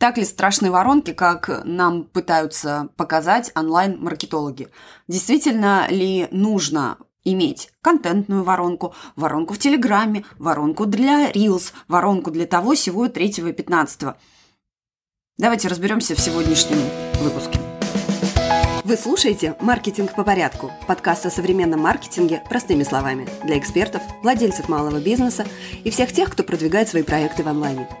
Так ли страшны воронки, как нам пытаются показать онлайн-маркетологи? Действительно ли нужно иметь контентную воронку, воронку в Телеграме, воронку для Reels, воронку для того всего 3 и 15? Давайте разберемся в сегодняшнем выпуске. Вы слушаете «Маркетинг по порядку» – подкаст о современном маркетинге простыми словами для экспертов, владельцев малого бизнеса и всех тех, кто продвигает свои проекты в онлайне –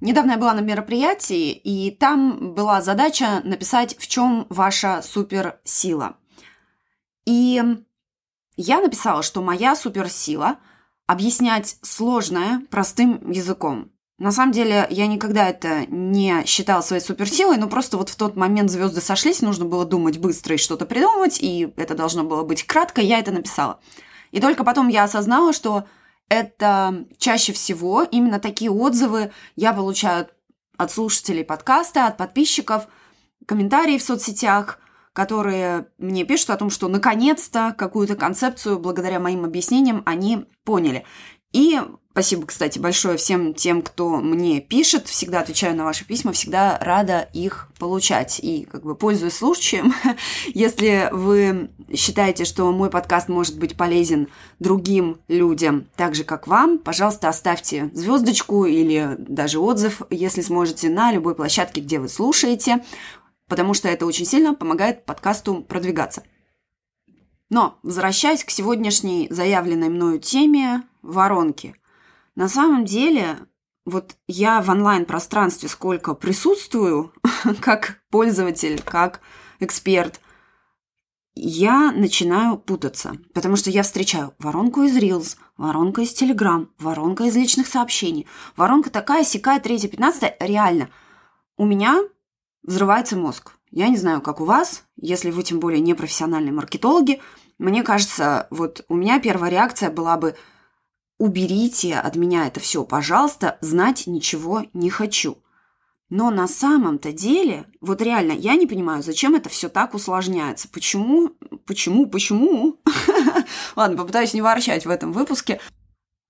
Недавно я была на мероприятии, и там была задача написать, в чем ваша суперсила. И я написала, что моя суперсила – объяснять сложное простым языком. На самом деле, я никогда это не считала своей суперсилой, но просто вот в тот момент звезды сошлись, нужно было думать быстро и что-то придумывать, и это должно было быть кратко, я это написала. И только потом я осознала, что это чаще всего именно такие отзывы я получаю от слушателей подкаста, от подписчиков, комментарии в соцсетях, которые мне пишут о том, что наконец-то какую-то концепцию благодаря моим объяснениям они поняли. И спасибо, кстати, большое всем тем, кто мне пишет. Всегда отвечаю на ваши письма, всегда рада их получать. И как бы пользуясь случаем, если вы считаете, что мой подкаст может быть полезен другим людям, так же как вам, пожалуйста, оставьте звездочку или даже отзыв, если сможете, на любой площадке, где вы слушаете, потому что это очень сильно помогает подкасту продвигаться. Но, возвращаясь к сегодняшней заявленной мною теме воронки. На самом деле, вот я в онлайн-пространстве сколько присутствую, как пользователь, как эксперт, я начинаю путаться, потому что я встречаю воронку из Reels, воронка из Telegram, воронка из личных сообщений, воронка такая, сякая, третья, пятнадцатая, реально. У меня взрывается мозг. Я не знаю, как у вас, если вы тем более не профессиональные маркетологи, мне кажется, вот у меня первая реакция была бы уберите от меня это все, пожалуйста, знать ничего не хочу. Но на самом-то деле, вот реально, я не понимаю, зачем это все так усложняется. Почему, почему, почему? Ладно, попытаюсь не ворчать в этом выпуске.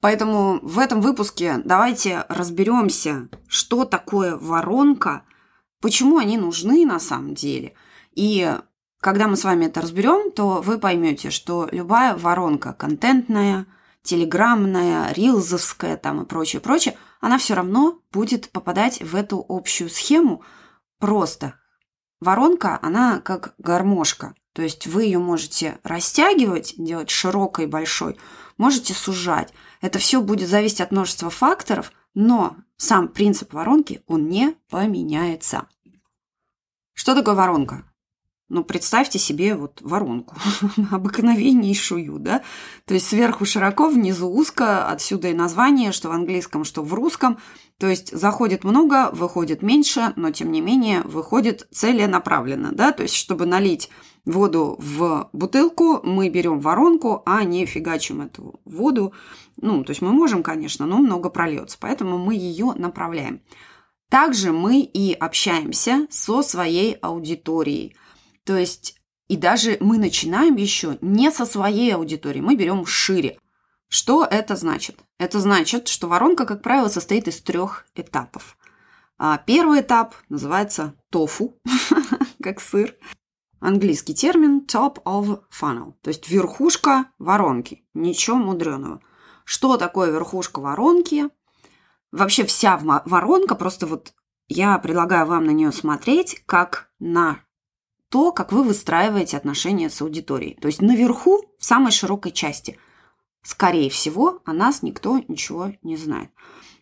Поэтому в этом выпуске давайте разберемся, что такое воронка, почему они нужны на самом деле. И когда мы с вами это разберем, то вы поймете, что любая воронка контентная, телеграммная, рилзовская там и прочее, прочее, она все равно будет попадать в эту общую схему просто. Воронка, она как гармошка. То есть вы ее можете растягивать, делать широкой, большой, можете сужать. Это все будет зависеть от множества факторов, но сам принцип воронки, он не поменяется. Что такое воронка? Ну, представьте себе вот воронку, обыкновеннейшую, да? То есть сверху широко, внизу узко, отсюда и название, что в английском, что в русском. То есть заходит много, выходит меньше, но тем не менее выходит целенаправленно, да? То есть чтобы налить воду в бутылку, мы берем воронку, а не фигачим эту воду. Ну, то есть мы можем, конечно, но много прольется, поэтому мы ее направляем. Также мы и общаемся со своей аудиторией – то есть и даже мы начинаем еще не со своей аудитории, мы берем шире. Что это значит? Это значит, что воронка, как правило, состоит из трех этапов. А первый этап называется тофу, как сыр. Английский термин top of funnel, то есть верхушка воронки. Ничего мудреного. Что такое верхушка воронки? Вообще вся воронка, просто вот я предлагаю вам на нее смотреть как на то, как вы выстраиваете отношения с аудиторией. То есть наверху, в самой широкой части, скорее всего, о нас никто ничего не знает.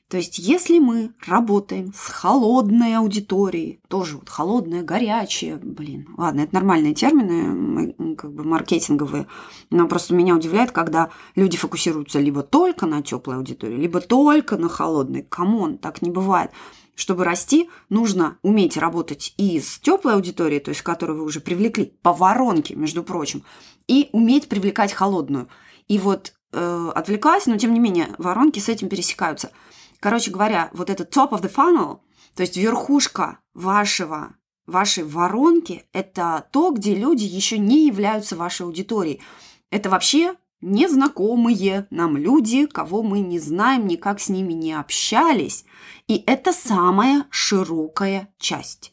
То есть, если мы работаем с холодной аудиторией, тоже вот холодная, горячая, блин, ладно, это нормальные термины, как бы маркетинговые, но просто меня удивляет, когда люди фокусируются либо только на теплой аудитории, либо только на холодной. Come on, так не бывает. Чтобы расти, нужно уметь работать и с теплой аудиторией, то есть которую вы уже привлекли по воронке, между прочим, и уметь привлекать холодную. И вот э, отвлеклась, но тем не менее воронки с этим пересекаются. Короче говоря, вот этот top of the funnel, то есть верхушка вашего, вашей воронки, это то, где люди еще не являются вашей аудиторией. Это вообще незнакомые нам люди, кого мы не знаем, никак с ними не общались. И это самая широкая часть.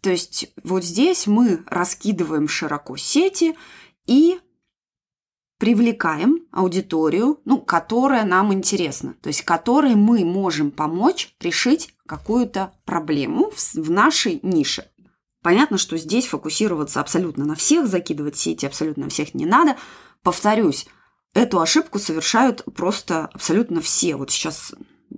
То есть вот здесь мы раскидываем широко сети и привлекаем аудиторию, ну, которая нам интересна, то есть которой мы можем помочь решить какую-то проблему в, в нашей нише. Понятно, что здесь фокусироваться абсолютно на всех, закидывать сети абсолютно на всех не надо. Повторюсь, эту ошибку совершают просто абсолютно все. Вот сейчас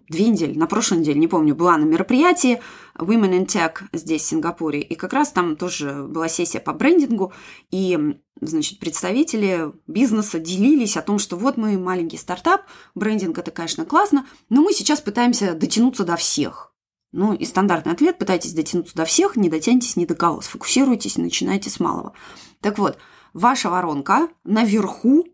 две недели, на прошлой неделе, не помню, была на мероприятии Women in Tech здесь, в Сингапуре, и как раз там тоже была сессия по брендингу, и, значит, представители бизнеса делились о том, что вот мы маленький стартап, брендинг – это, конечно, классно, но мы сейчас пытаемся дотянуться до всех. Ну, и стандартный ответ – пытайтесь дотянуться до всех, не дотянетесь ни до кого, сфокусируйтесь, начинайте с малого. Так вот, ваша воронка наверху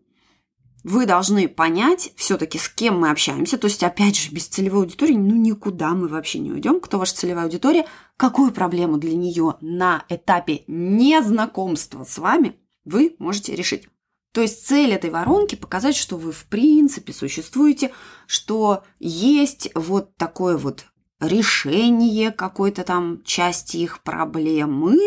вы должны понять все-таки, с кем мы общаемся. То есть, опять же, без целевой аудитории, ну, никуда мы вообще не уйдем. Кто ваша целевая аудитория? Какую проблему для нее на этапе незнакомства с вами вы можете решить? То есть цель этой воронки показать, что вы в принципе существуете, что есть вот такое вот решение какой-то там части их проблемы,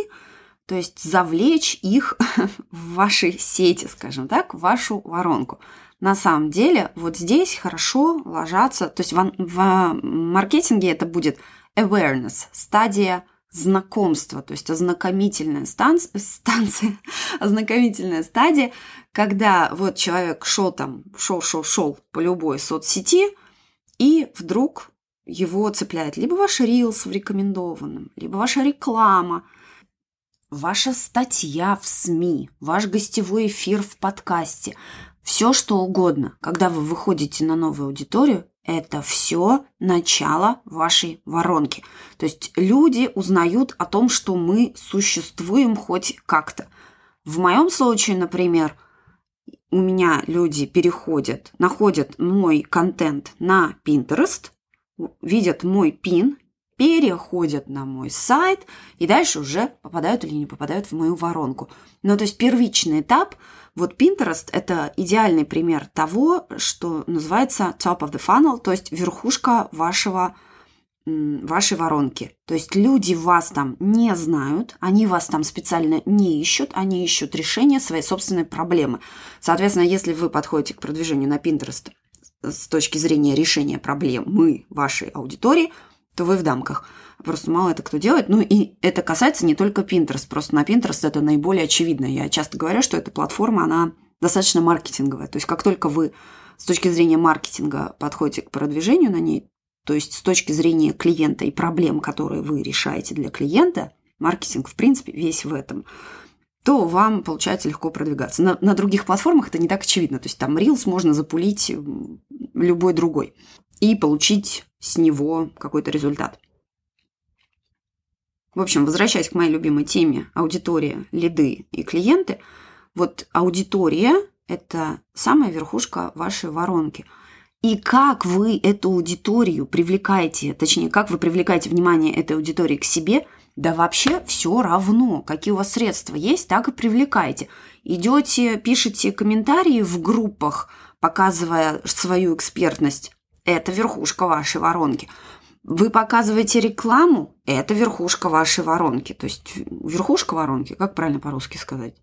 то есть завлечь их в вашей сети, скажем так, в вашу воронку. На самом деле вот здесь хорошо ложатся, то есть в, в маркетинге это будет awareness, стадия знакомства, то есть ознакомительная станция, станция ознакомительная стадия, когда вот человек шел там, шел, шел, шел по любой соцсети, и вдруг его цепляет либо ваш рилс в рекомендованном, либо ваша реклама – ваша статья в СМИ, ваш гостевой эфир в подкасте, все что угодно, когда вы выходите на новую аудиторию, это все начало вашей воронки. То есть люди узнают о том, что мы существуем хоть как-то. В моем случае, например, у меня люди переходят, находят мой контент на Pinterest, видят мой пин переходят на мой сайт и дальше уже попадают или не попадают в мою воронку. Ну, то есть первичный этап, вот Pinterest – это идеальный пример того, что называется top of the funnel, то есть верхушка вашего вашей воронки. То есть люди вас там не знают, они вас там специально не ищут, они ищут решение своей собственной проблемы. Соответственно, если вы подходите к продвижению на Pinterest с точки зрения решения проблемы вашей аудитории – то вы в дамках. Просто мало это кто делает. Ну и это касается не только Pinterest. Просто на Pinterest это наиболее очевидно. Я часто говорю, что эта платформа, она достаточно маркетинговая. То есть как только вы с точки зрения маркетинга подходите к продвижению на ней, то есть с точки зрения клиента и проблем, которые вы решаете для клиента, маркетинг, в принципе, весь в этом, то вам получается легко продвигаться. На, на других платформах это не так очевидно. То есть там Reels можно запулить любой другой и получить с него какой-то результат. В общем, возвращаясь к моей любимой теме аудитория, лиды и клиенты, вот аудитория – это самая верхушка вашей воронки. И как вы эту аудиторию привлекаете, точнее, как вы привлекаете внимание этой аудитории к себе, да вообще все равно, какие у вас средства есть, так и привлекайте. Идете, пишите комментарии в группах, показывая свою экспертность, это верхушка вашей воронки. Вы показываете рекламу, это верхушка вашей воронки. То есть верхушка воронки, как правильно по-русски сказать?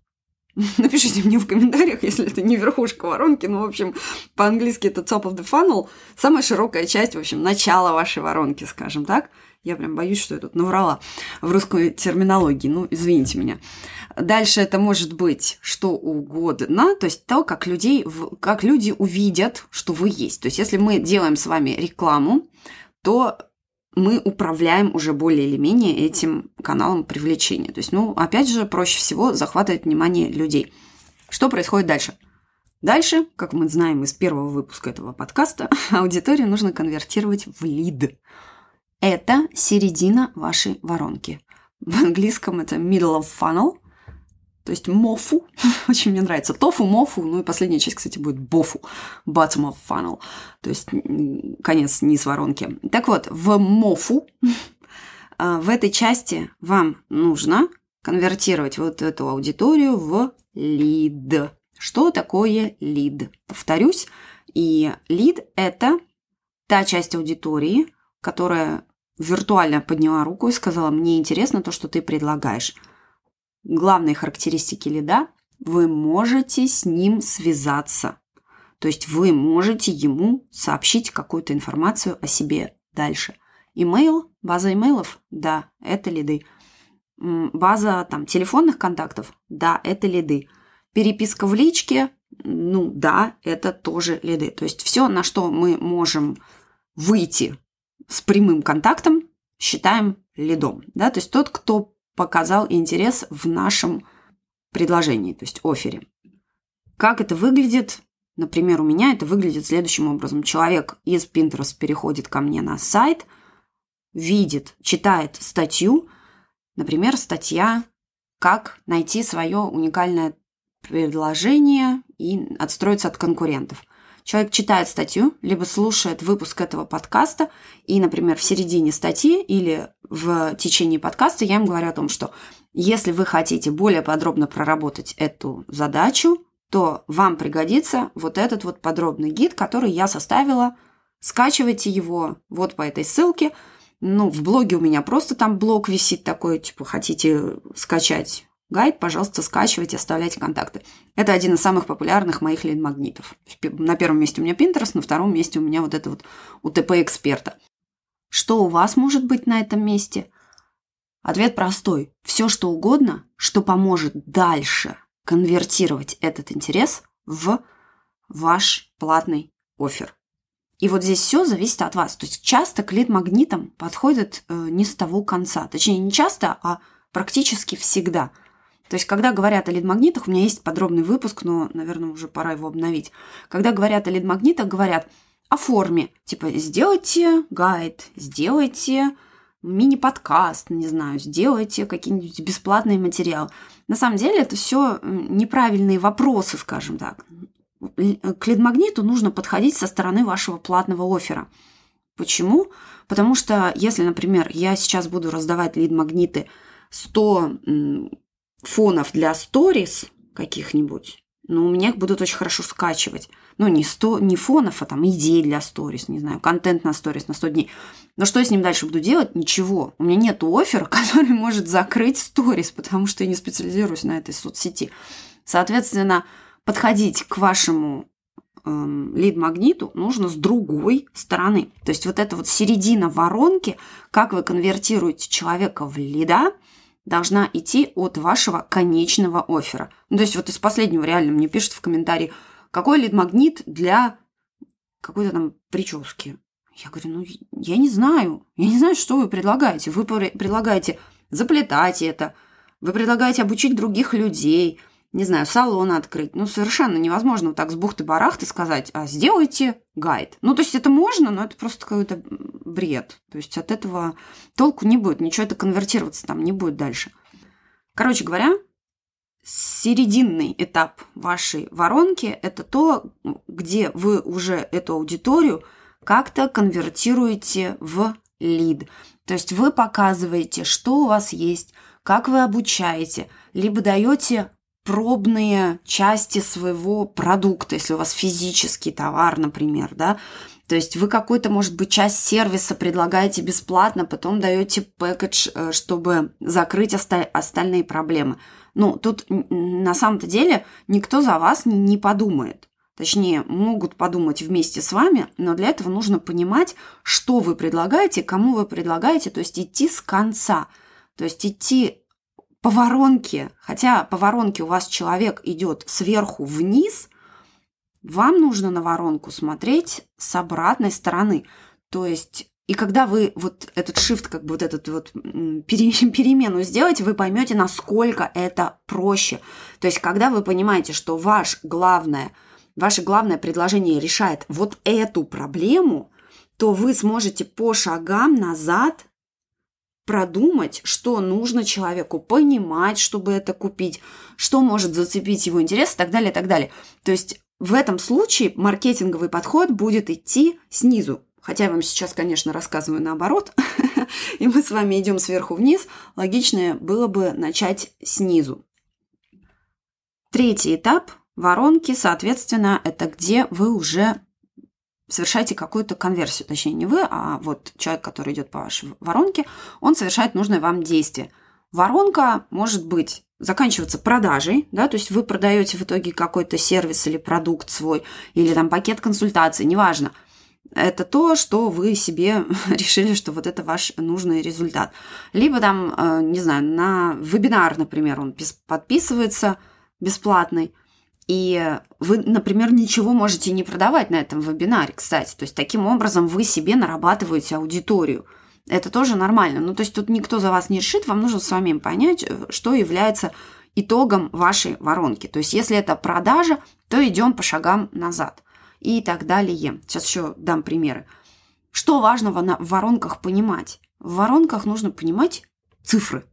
Напишите мне в комментариях, если это не верхушка воронки, ну, в общем, по-английски это top of the funnel, самая широкая часть, в общем, начало вашей воронки, скажем так. Я прям боюсь, что я тут наврала в русской терминологии, ну, извините меня. Дальше это может быть что угодно, то есть то, как, людей, как люди увидят, что вы есть. То есть если мы делаем с вами рекламу, то мы управляем уже более или менее этим каналом привлечения. То есть, ну, опять же, проще всего захватывать внимание людей. Что происходит дальше? Дальше, как мы знаем из первого выпуска этого подкаста, аудиторию нужно конвертировать в лид. Это середина вашей воронки. В английском это middle of funnel, то есть мофу. Очень мне нравится. Тофу, мофу. Ну и последняя часть, кстати, будет бофу. Bottom of funnel. То есть конец низ воронки. Так вот, в мофу а, в этой части вам нужно конвертировать вот эту аудиторию в лид. Что такое лид? Повторюсь. И лид – это та часть аудитории, которая виртуально подняла руку и сказала, мне интересно то, что ты предлагаешь. Главные характеристики лида – вы можете с ним связаться. То есть вы можете ему сообщить какую-то информацию о себе дальше. Имейл, база имейлов, да, это лиды. База там телефонных контактов, да, это лиды. Переписка в личке, ну да, это тоже лиды. То есть все, на что мы можем выйти с прямым контактом, считаем лидом. Да? То есть тот, кто показал интерес в нашем предложении, то есть офере. Как это выглядит? Например, у меня это выглядит следующим образом. Человек из Pinterest переходит ко мне на сайт, видит, читает статью, например, статья «Как найти свое уникальное предложение и отстроиться от конкурентов». Человек читает статью, либо слушает выпуск этого подкаста, и, например, в середине статьи или в течение подкаста я им говорю о том, что если вы хотите более подробно проработать эту задачу, то вам пригодится вот этот вот подробный гид, который я составила. Скачивайте его вот по этой ссылке. Ну, в блоге у меня просто там блог висит такой, типа, хотите скачать Гайд, пожалуйста, скачивайте, оставляйте контакты. Это один из самых популярных моих лид-магнитов. На первом месте у меня Pinterest, на втором месте у меня вот это вот УТП-эксперта. Что у вас может быть на этом месте? Ответ простой. Все, что угодно, что поможет дальше конвертировать этот интерес в ваш платный офер. И вот здесь все зависит от вас. То есть часто к лид-магнитам подходят э, не с того конца. Точнее, не часто, а практически всегда – то есть, когда говорят о лид-магнитах, у меня есть подробный выпуск, но, наверное, уже пора его обновить. Когда говорят о лид-магнитах, говорят о форме. Типа, сделайте гайд, сделайте мини-подкаст, не знаю, сделайте какие-нибудь бесплатные материалы. На самом деле это все неправильные вопросы, скажем так. К лид-магниту нужно подходить со стороны вашего платного оффера. Почему? Потому что если, например, я сейчас буду раздавать лид-магниты 100 фонов для сторис каких-нибудь, ну, у меня их будут очень хорошо скачивать. Ну, не, сто, не фонов, а там идей для сторис, не знаю, контент на сторис на 100 дней. Но что я с ним дальше буду делать? Ничего. У меня нет оффера, который может закрыть сторис, потому что я не специализируюсь на этой соцсети. Соответственно, подходить к вашему эм, лид-магниту нужно с другой стороны. То есть вот эта вот середина воронки, как вы конвертируете человека в лида – должна идти от вашего конечного оффера. Ну, то есть вот из последнего реально мне пишут в комментарии, какой лид-магнит для какой-то там прически. Я говорю, ну, я не знаю. Я не знаю, что вы предлагаете. Вы предлагаете заплетать это, вы предлагаете обучить других людей – не знаю, салон открыть. Ну, совершенно невозможно вот так с бухты-барахты сказать, а сделайте гайд. Ну, то есть это можно, но это просто какой-то бред. То есть от этого толку не будет, ничего это конвертироваться там не будет дальше. Короче говоря, серединный этап вашей воронки – это то, где вы уже эту аудиторию как-то конвертируете в лид. То есть вы показываете, что у вас есть, как вы обучаете, либо даете пробные части своего продукта, если у вас физический товар, например, да, то есть вы какую-то, может быть, часть сервиса предлагаете бесплатно, потом даете пэкэдж, э, чтобы закрыть остальные проблемы. Ну, тут на самом-то деле никто за вас не подумает. Точнее, могут подумать вместе с вами, но для этого нужно понимать, что вы предлагаете, кому вы предлагаете, то есть идти с конца. То есть идти по воронке, хотя по воронке у вас человек идет сверху вниз, вам нужно на воронку смотреть с обратной стороны. То есть и когда вы вот этот shift, как бы вот этот вот перемену сделаете, вы поймете, насколько это проще. То есть, когда вы понимаете, что ваш главное, ваше главное предложение решает вот эту проблему, то вы сможете по шагам назад продумать, что нужно человеку, понимать, чтобы это купить, что может зацепить его интерес и так далее, и так далее. То есть в этом случае маркетинговый подход будет идти снизу. Хотя я вам сейчас, конечно, рассказываю наоборот, и мы с вами идем сверху вниз, логичнее было бы начать снизу. Третий этап воронки, соответственно, это где вы уже совершаете какую-то конверсию, точнее не вы, а вот человек, который идет по вашей воронке, он совершает нужное вам действие. Воронка может быть заканчиваться продажей, да, то есть вы продаете в итоге какой-то сервис или продукт свой, или там пакет консультаций, неважно. Это то, что вы себе решили, что вот это ваш нужный результат. Либо там, э, не знаю, на вебинар, например, он подписывается бесплатный, и вы, например, ничего можете не продавать на этом вебинаре, кстати. То есть таким образом вы себе нарабатываете аудиторию. Это тоже нормально. Ну, то есть тут никто за вас не решит, вам нужно самим понять, э, что является итогом вашей воронки. То есть если это продажа, то идем по шагам назад и так далее. Сейчас еще дам примеры. Что важного в воронках понимать? В воронках нужно понимать цифры.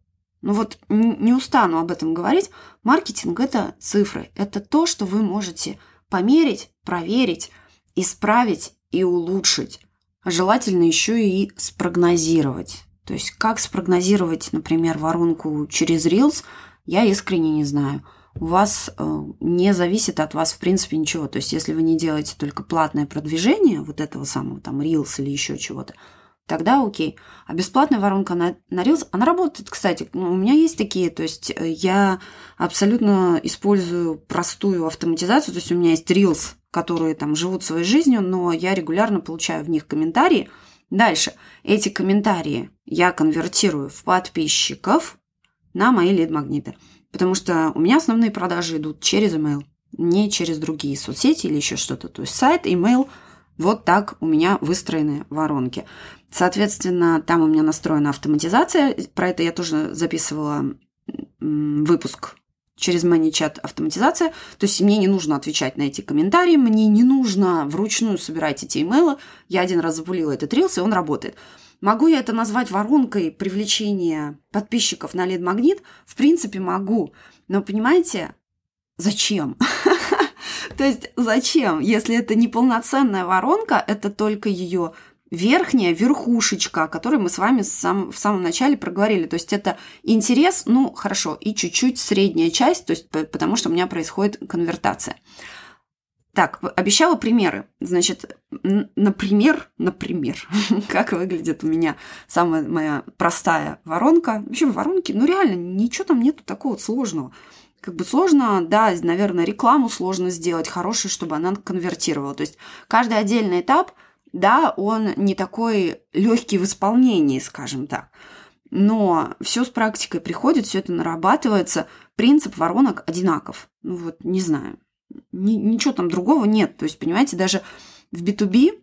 Ну вот не устану об этом говорить. Маркетинг – это цифры. Это то, что вы можете померить, проверить, исправить и улучшить. Желательно еще и спрогнозировать. То есть как спрогнозировать, например, воронку через Reels, я искренне не знаю. У вас э, не зависит от вас, в принципе, ничего. То есть если вы не делаете только платное продвижение вот этого самого там Reels или еще чего-то, тогда окей. А бесплатная воронка на, на Reels, она работает, кстати. Ну, у меня есть такие, то есть э, я абсолютно использую простую автоматизацию, то есть у меня есть Reels, которые там живут своей жизнью, но я регулярно получаю в них комментарии. Дальше. Эти комментарии я конвертирую в подписчиков на мои лид-магниты. Потому что у меня основные продажи идут через email, не через другие соцсети или еще что-то. То есть сайт, email – вот так у меня выстроены воронки. Соответственно, там у меня настроена автоматизация. Про это я тоже записывала выпуск через ManyChat автоматизация. То есть мне не нужно отвечать на эти комментарии, мне не нужно вручную собирать эти имейлы. Я один раз запулила этот рилс, и он работает. Могу я это назвать воронкой привлечения подписчиков на лид-магнит? В принципе, могу. Но понимаете, зачем? То есть зачем? Если это не полноценная воронка, это только ее верхняя верхушечка, о которой мы с вами сам, в самом начале проговорили. То есть это интерес, ну хорошо, и чуть-чуть средняя часть, то есть потому что у меня происходит конвертация. Так, обещала примеры. Значит, например, например, как выглядит у меня самая моя простая воронка. Вообще в воронке, ну реально, ничего там нету такого сложного как бы сложно, да, наверное, рекламу сложно сделать хорошую, чтобы она конвертировала. То есть каждый отдельный этап, да, он не такой легкий в исполнении, скажем так. Но все с практикой приходит, все это нарабатывается. Принцип воронок одинаков. Ну вот, не знаю. Ни, ничего там другого нет. То есть, понимаете, даже в B2B,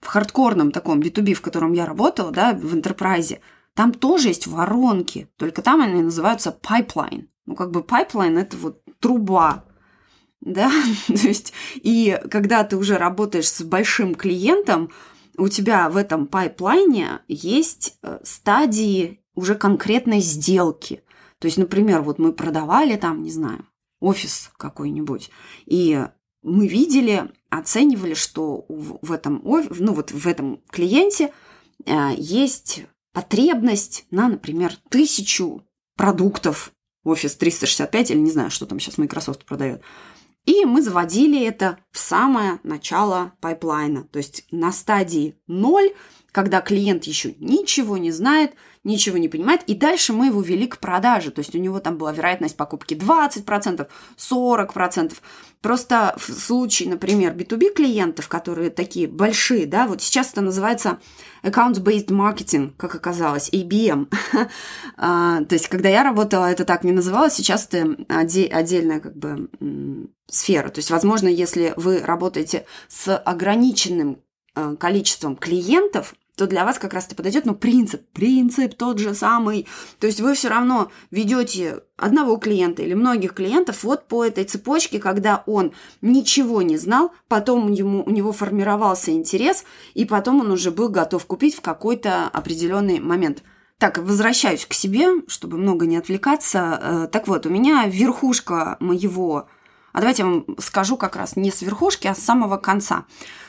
в хардкорном таком B2B, в котором я работала, да, в enterprise, там тоже есть воронки, только там они называются pipeline. Ну, как бы pipeline – это вот труба, да, то есть, и когда ты уже работаешь с большим клиентом, у тебя в этом pipeline е есть э, стадии уже конкретной сделки. То есть, например, вот мы продавали там, не знаю, офис какой-нибудь, и мы видели, оценивали, что в этом, ну вот в этом клиенте э, есть потребность на, например, тысячу продуктов Office 365 или не знаю, что там сейчас Microsoft продает. И мы заводили это в самое начало pipeline а, то есть на стадии 0, когда клиент еще ничего не знает, ничего не понимает, и дальше мы его вели к продаже, то есть у него там была вероятность покупки 20%, 40%. Просто в случае, например, B2B клиентов, которые такие большие, да, вот сейчас это называется account-based marketing, как оказалось, ABM. А, то есть, когда я работала, это так не называлось, сейчас это отдельная как бы сфера. То есть, возможно, если вы работаете с ограниченным количеством клиентов, то для вас как раз это подойдет, но принцип, принцип тот же самый. То есть вы все равно ведете одного клиента или многих клиентов вот по этой цепочке, когда он ничего не знал, потом ему, у него формировался интерес, и потом он уже был готов купить в какой-то определенный момент. Так, возвращаюсь к себе, чтобы много не отвлекаться. Э, так вот, у меня верхушка моего... А давайте я вам скажу как раз не с верхушки, а с самого конца.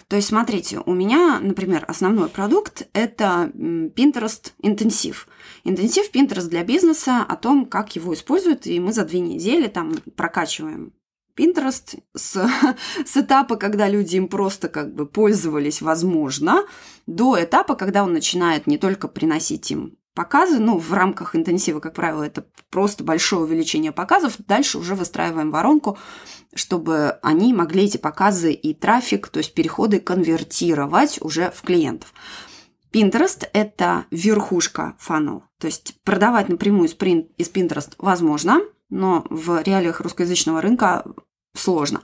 То есть, смотрите, у меня, например, основной продукт – это Pinterest интенсив. Интенсив Pinterest для бизнеса о том, как его используют, и мы за две недели там прокачиваем Pinterest с, с этапа, когда люди им просто как бы пользовались, возможно, до этапа, когда он начинает не только приносить им показы, ну, в рамках интенсива, как правило, это просто большое увеличение показов, дальше уже выстраиваем воронку, чтобы они могли эти показы и трафик, то есть переходы конвертировать уже в клиентов. Pinterest – это верхушка funnel. То есть продавать напрямую из Pinterest возможно, но в реалиях русскоязычного рынка сложно.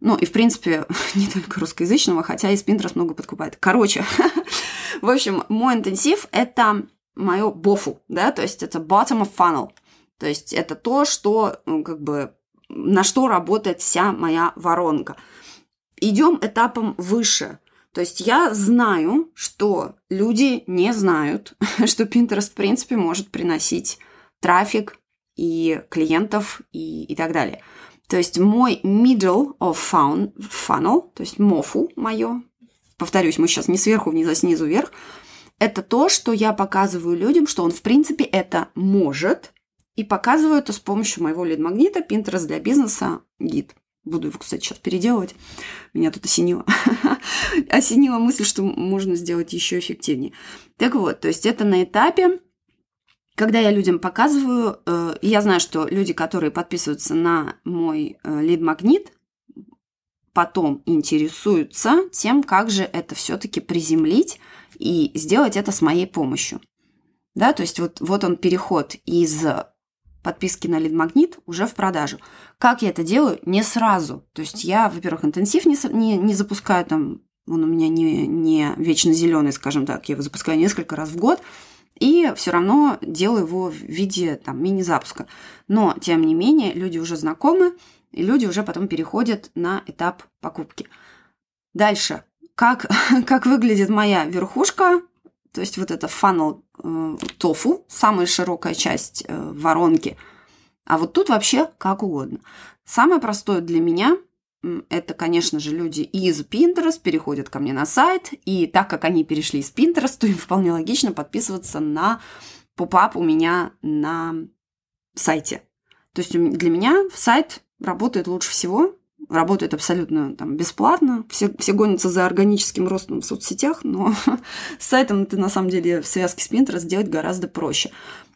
Ну и, в принципе, не только русскоязычного, хотя из Pinterest много подкупает. Короче, в общем, мой интенсив – это мое бофу, да, то есть это bottom of funnel. То есть это то, что ну, как бы на что работает вся моя воронка. Идем этапом выше. То есть я знаю, что люди не знают, что Pinterest, в принципе, может приносить трафик и клиентов и, и так далее. То есть мой middle of funnel, то есть мофу мое, повторюсь, мы сейчас не сверху вниз, а снизу вверх, это то, что я показываю людям, что он, в принципе, это может, и показываю это с помощью моего лид-магнита Pinterest для бизнеса гид. Буду его, кстати, сейчас переделывать. Меня тут осенило. осенила мысль, что можно сделать еще эффективнее. Так вот, то есть это на этапе, когда я людям показываю, э, я знаю, что люди, которые подписываются на мой э, лид-магнит, потом интересуются тем, как же это все-таки приземлить и сделать это с моей помощью. Да, то есть вот, вот он переход из подписки на лид-магнит уже в продажу. Как я это делаю? Не сразу. То есть я, во-первых, интенсив не, не, не запускаю там, он у меня не, не вечно зеленый, скажем так, я его запускаю несколько раз в год, и все равно делаю его в виде там мини-запуска. Но, тем не менее, люди уже знакомы, и люди уже потом переходят на этап покупки. Дальше. Как, как выглядит моя верхушка, то есть вот это funnel э, тофу, самая широкая часть э, воронки. А вот тут вообще как угодно. Самое простое для меня это, конечно же, люди из Pinterest переходят ко мне на сайт, и так как они перешли из Pinterest, то им вполне логично подписываться на поп-ап у меня на сайте. То есть для меня сайт работает лучше всего, работает абсолютно там, бесплатно. Все, все гонятся за органическим ростом в соцсетях, но с сайтом это на самом деле в связке с Pinterest сделать гораздо проще.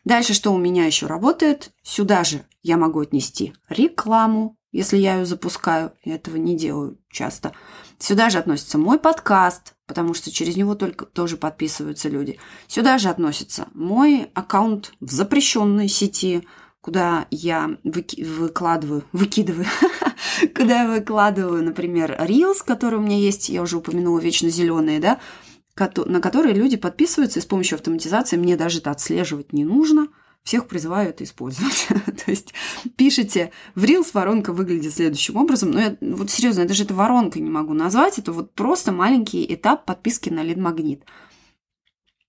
Дальше, что у меня еще работает? Сюда же я могу отнести рекламу, если я ее запускаю. Я этого не делаю часто. Сюда же относится мой подкаст, потому что через него только тоже подписываются люди. Сюда же относится мой аккаунт в запрещенной сети, куда я выки- выкладываю, выкидываю, куда я выкладываю, например, Reels, который у меня есть, я уже упомянула, вечно зеленые, да, на которые люди подписываются, и с помощью автоматизации мне даже это отслеживать не нужно. Всех призываю это использовать. То есть пишите, в Reels воронка выглядит следующим образом. Но я, вот серьезно, я даже это воронкой не могу назвать. Это вот просто маленький этап подписки на лид-магнит.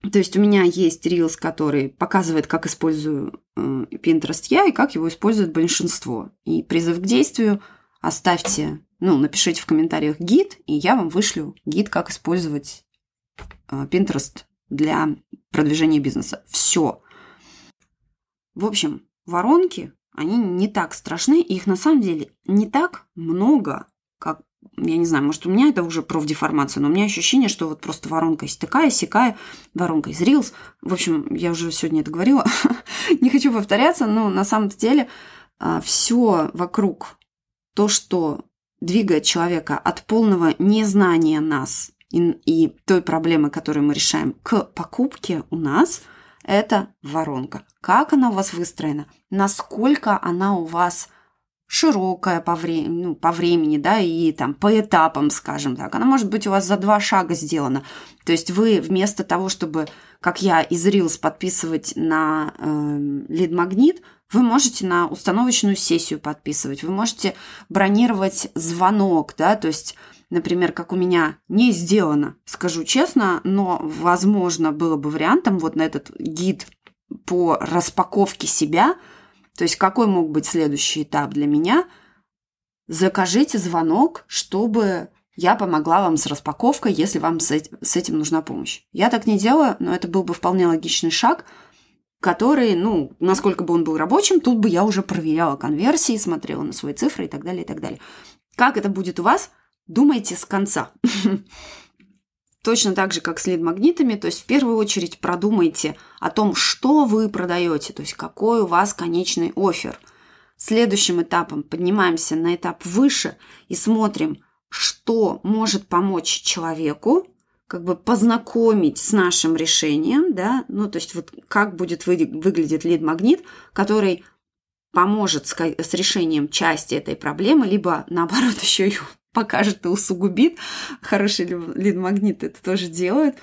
То есть у меня есть Reels, который показывает, как использую э, Pinterest я и как его использует большинство. И призыв к действию оставьте, ну, напишите в комментариях гид, и я вам вышлю гид, как использовать э, Pinterest для продвижения бизнеса. Все. В общем, воронки, они не так страшны, их на самом деле не так много, как я не знаю, может, у меня это уже профдеформация, но у меня ощущение, что вот просто воронка есть такая, сякая, воронка из Reels. В общем, я уже сегодня это говорила, не хочу повторяться, но на самом деле а, все вокруг, то, что двигает человека от полного незнания нас и, и той проблемы, которую мы решаем, к покупке у нас, это воронка. Как она у вас выстроена, насколько она у вас широкая по, вре- ну, по времени, да, и там по этапам, скажем так. Она может быть у вас за два шага сделана. То есть вы вместо того, чтобы, как я из Reels, подписывать на э, лид-магнит, вы можете на установочную сессию подписывать, вы можете бронировать звонок, да, то есть например, как у меня не сделано, скажу честно, но, возможно, было бы вариантом вот на этот гид по распаковке себя – то есть какой мог быть следующий этап для меня? Закажите звонок, чтобы я помогла вам с распаковкой, если вам с этим нужна помощь. Я так не делаю, но это был бы вполне логичный шаг, который, ну, насколько бы он был рабочим, тут бы я уже проверяла конверсии, смотрела на свои цифры и так далее, и так далее. Как это будет у вас? Думайте с конца. Точно так же, как с лид-магнитами, то есть в первую очередь продумайте о том, что вы продаете, то есть какой у вас конечный офер. Следующим этапом поднимаемся на этап выше и смотрим, что может помочь человеку, как бы познакомить с нашим решением, да, ну, то есть вот как будет вы, выглядеть лид-магнит, который поможет с, с решением части этой проблемы, либо наоборот еще ее покажет и усугубит. Хороший лид-магнит это тоже делают.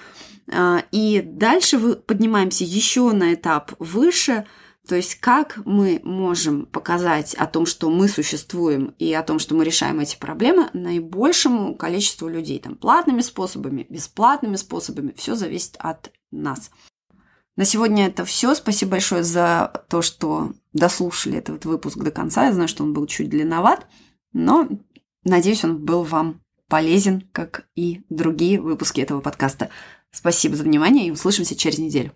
А, и дальше вы поднимаемся еще на этап выше, то есть как мы можем показать о том, что мы существуем и о том, что мы решаем эти проблемы наибольшему количеству людей. Там платными способами, бесплатными способами. Все зависит от нас. На сегодня это все. Спасибо большое за то, что дослушали этот выпуск до конца. Я знаю, что он был чуть длинноват, но Надеюсь, он был вам полезен, как и другие выпуски этого подкаста. Спасибо за внимание и услышимся через неделю.